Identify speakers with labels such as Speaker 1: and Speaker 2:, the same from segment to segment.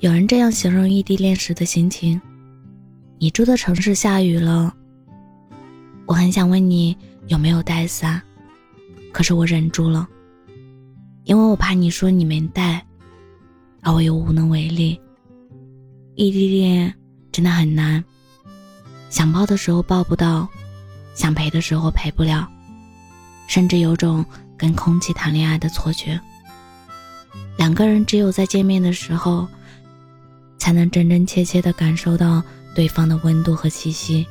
Speaker 1: 有人这样形容异地恋时的心情：你住的城市下雨了，我很想问你有没有带伞，可是我忍住了，因为我怕你说你没带，而我又无能为力。异地恋真的很难，想抱的时候抱不到，想陪的时候陪不了，甚至有种跟空气谈恋爱的错觉。两个人只有在见面的时候，才能真真切切的感受到对方的温度和气息。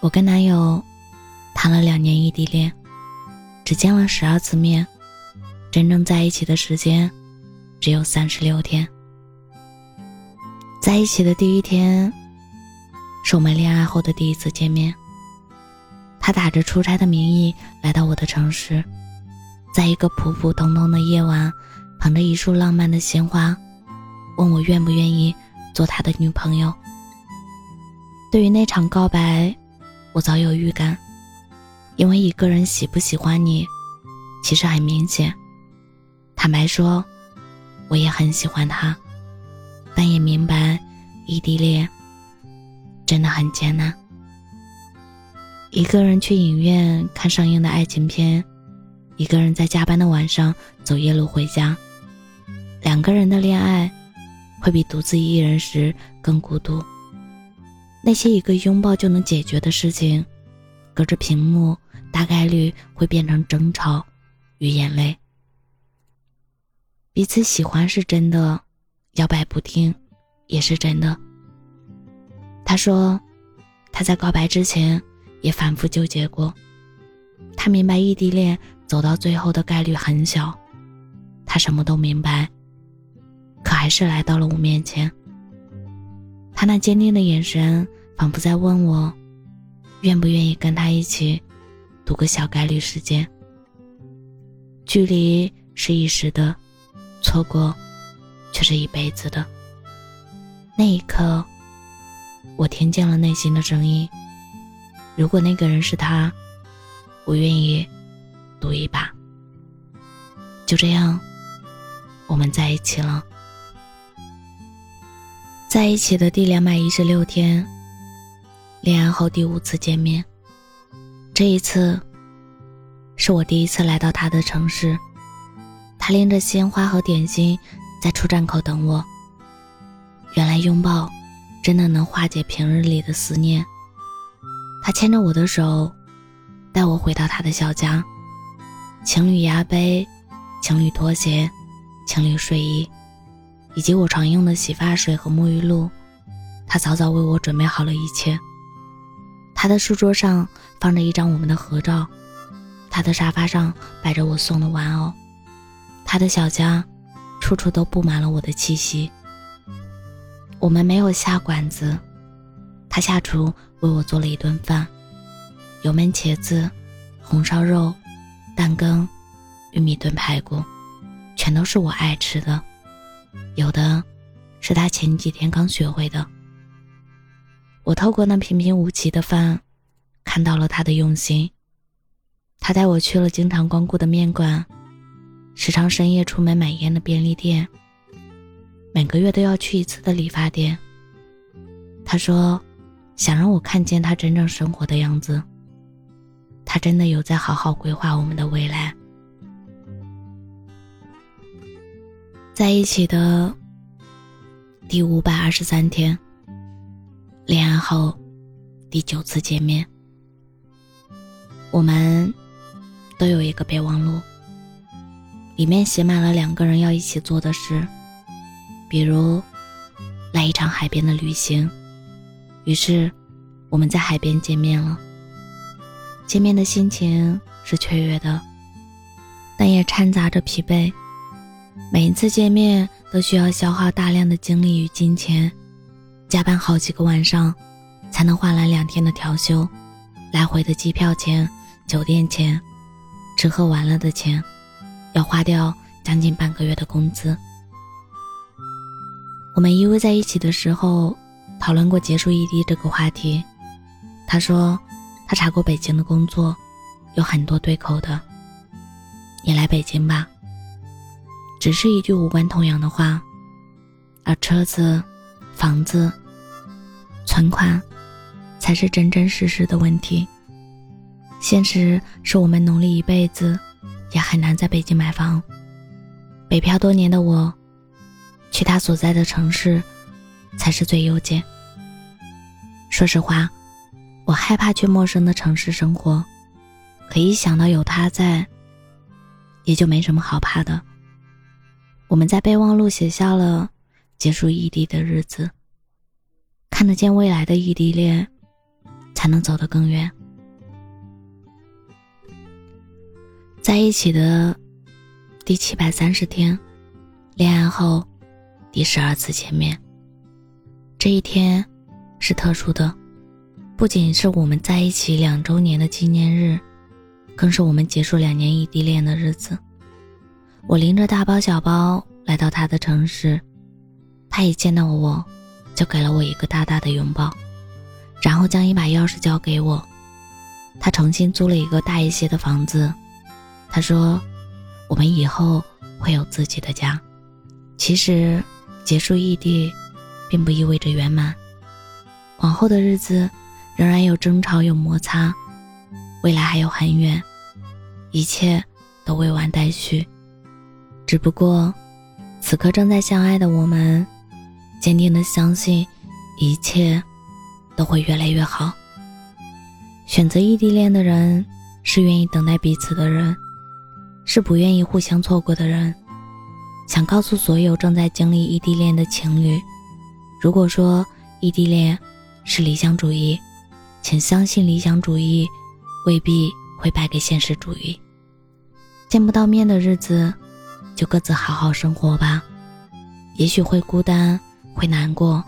Speaker 1: 我跟男友谈了两年异地恋，只见了十二次面，真正在一起的时间只有三十六天。在一起的第一天，是我们恋爱后的第一次见面。他打着出差的名义来到我的城市，在一个普普通通的夜晚，捧着一束浪漫的鲜花，问我愿不愿意做他的女朋友。对于那场告白，我早有预感，因为一个人喜不喜欢你，其实很明显。坦白说，我也很喜欢他。但也明白，异地恋真的很艰难。一个人去影院看上映的爱情片，一个人在加班的晚上走夜路回家。两个人的恋爱，会比独自一人时更孤独。那些一个拥抱就能解决的事情，隔着屏幕大概率会变成争吵与眼泪。彼此喜欢是真的。摇摆不定，也是真的。他说，他在告白之前也反复纠结过。他明白异地恋走到最后的概率很小，他什么都明白，可还是来到了我面前。他那坚定的眼神，仿佛在问我，愿不愿意跟他一起赌个小概率事件。距离是一时的，错过。却是一辈子的。那一刻，我听见了内心的声音。如果那个人是他，我愿意赌一把。就这样，我们在一起了。在一起的第两百一十六天，恋爱后第五次见面。这一次，是我第一次来到他的城市。他拎着鲜花和点心。在出站口等我。原来拥抱，真的能化解平日里的思念。他牵着我的手，带我回到他的小家。情侣牙杯，情侣拖鞋，情侣睡衣，以及我常用的洗发水和沐浴露，他早早为我准备好了一切。他的书桌上放着一张我们的合照，他的沙发上摆着我送的玩偶，他的小家。处处都布满了我的气息。我们没有下馆子，他下厨为我做了一顿饭，油焖茄子、红烧肉、蛋羹、玉米炖排骨，全都是我爱吃的。有的是他前几天刚学会的。我透过那平平无奇的饭，看到了他的用心。他带我去了经常光顾的面馆。时常深夜出门买烟的便利店，每个月都要去一次的理发店。他说，想让我看见他真正生活的样子。他真的有在好好规划我们的未来。在一起的第五百二十三天，恋爱后第九次见面，我们都有一个备忘录。里面写满了两个人要一起做的事，比如来一场海边的旅行。于是，我们在海边见面了。见面的心情是雀跃的，但也掺杂着疲惫。每一次见面都需要消耗大量的精力与金钱，加班好几个晚上，才能换来两天的调休，来回的机票钱、酒店钱、吃喝玩乐的钱。要花掉将近半个月的工资。我们依偎在一起的时候，讨论过结束异地这个话题。他说，他查过北京的工作，有很多对口的。你来北京吧。只是一句无关痛痒的话，而车子、房子、存款，才是真真实实的问题。现实是我们努力一辈子，也很难在北京买房。北漂多年的我，去他所在的城市，才是最优解。说实话，我害怕去陌生的城市生活，可一想到有他在，也就没什么好怕的。我们在备忘录写下了结束异地的日子，看得见未来的异地恋，才能走得更远。在一起的第七百三十天，恋爱后第十二次见面。这一天是特殊的，不仅是我们在一起两周年的纪念日，更是我们结束两年异地恋的日子。我拎着大包小包来到他的城市，他一见到我，就给了我一个大大的拥抱，然后将一把钥匙交给我。他重新租了一个大一些的房子。他说：“我们以后会有自己的家。其实，结束异地，并不意味着圆满。往后的日子，仍然有争吵，有摩擦，未来还有很远，一切都未完待续。只不过，此刻正在相爱的我们，坚定的相信，一切都会越来越好。选择异地恋的人，是愿意等待彼此的人。”是不愿意互相错过的人，想告诉所有正在经历异地恋的情侣：如果说异地恋是理想主义，请相信理想主义未必会败给现实主义。见不到面的日子，就各自好好生活吧。也许会孤单，会难过，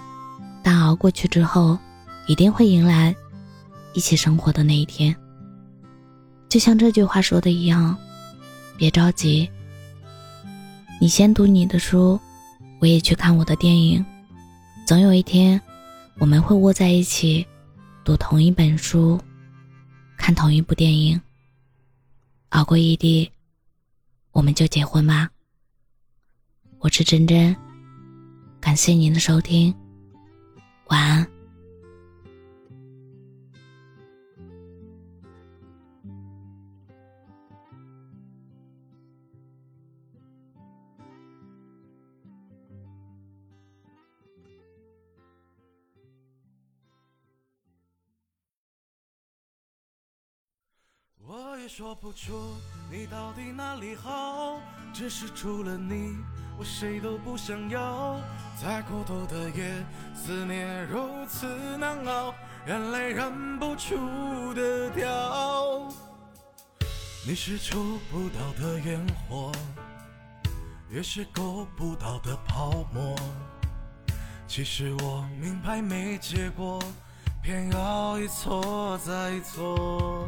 Speaker 1: 但熬过去之后，一定会迎来一起生活的那一天。就像这句话说的一样。别着急，你先读你的书，我也去看我的电影。总有一天，我们会窝在一起，读同一本书，看同一部电影。熬过异地，我们就结婚吧。我是真真，感谢您的收听，晚安。
Speaker 2: 也说不出你到底哪里好，只是除了你，我谁都不想要。在孤独的夜，思念如此难熬，眼泪忍不住的掉。你是触不到的烟火，也是够不到的泡沫。其实我明白没结果，偏要一错再错。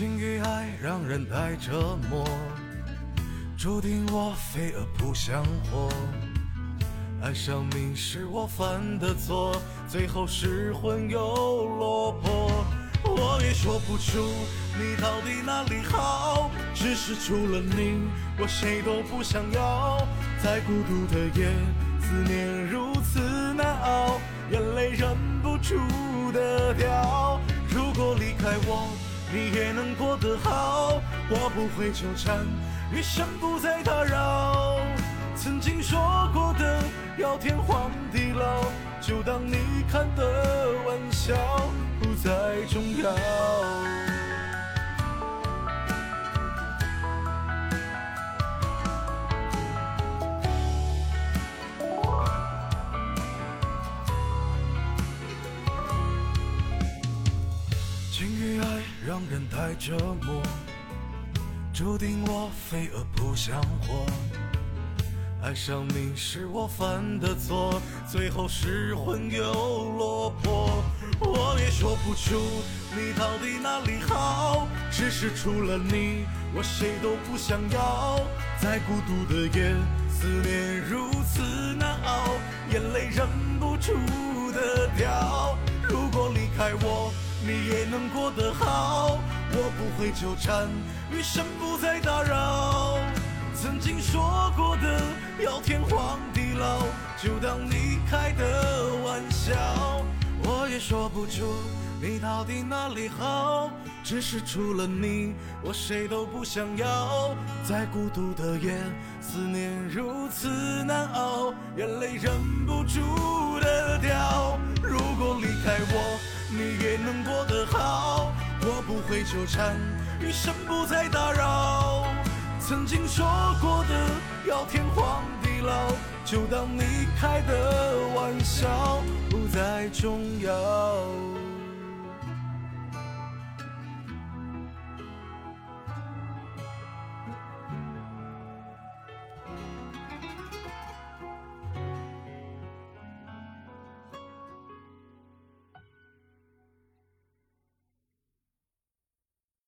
Speaker 2: 情与爱让人太折磨，注定我飞蛾扑向火。爱上你是我犯的错，最后失魂又落魄。我也说不出你到底哪里好，只是除了你，我谁都不想要。在孤独的夜，思念如此难熬，眼泪忍不住的掉。如果离开我。你也能过得好，我不会纠缠，余生不再打扰。曾经说过的要天荒地老，就当你看的玩笑，不再重要。太折磨，注定我飞蛾扑向火。爱上你是我犯的错，最后失魂又落魄。我也说不出你到底哪里好，只是除了你，我谁都不想要。在孤独的夜，思念如此难熬，眼泪忍不住的掉。如果离开我。你也能过得好，我不会纠缠，余生不再打扰。曾经说过的要天荒地老，就当你开的玩笑。我也说不出你到底哪里好，只是除了你，我谁都不想要。在孤独的夜，思念如此难熬，眼泪忍不住的掉。如果离开我，你也能过得好，会纠缠，余生不再打扰。曾经说过的要天荒地老，就当你开的玩笑不再重要。